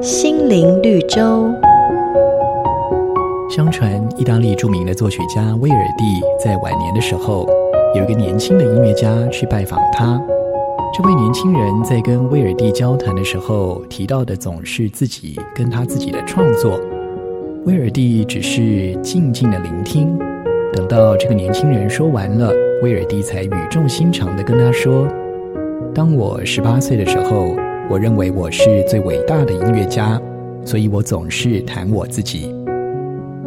心灵绿洲。相传，意大利著名的作曲家威尔第在晚年的时候，有一个年轻的音乐家去拜访他。这位年轻人在跟威尔第交谈的时候，提到的总是自己跟他自己的创作。威尔第只是静静的聆听，等到这个年轻人说完了，威尔第才语重心长地跟他说：“当我十八岁的时候。”我认为我是最伟大的音乐家，所以我总是弹我自己。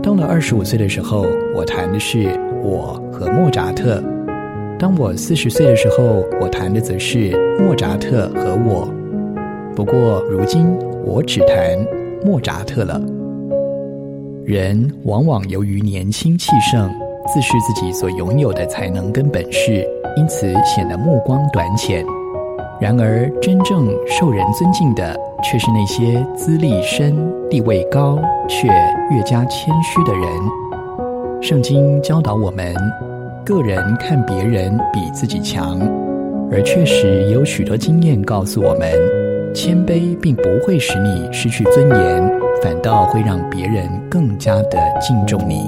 到了二十五岁的时候，我弹的是我和莫扎特；当我四十岁的时候，我弹的则是莫扎特和我。不过如今我只弹莫扎特了。人往往由于年轻气盛，自视自己所拥有的才能跟本事，因此显得目光短浅。然而，真正受人尊敬的，却是那些资历深、地位高，却越加谦虚的人。圣经教导我们，个人看别人比自己强，而确实有许多经验告诉我们，谦卑并不会使你失去尊严，反倒会让别人更加的敬重你。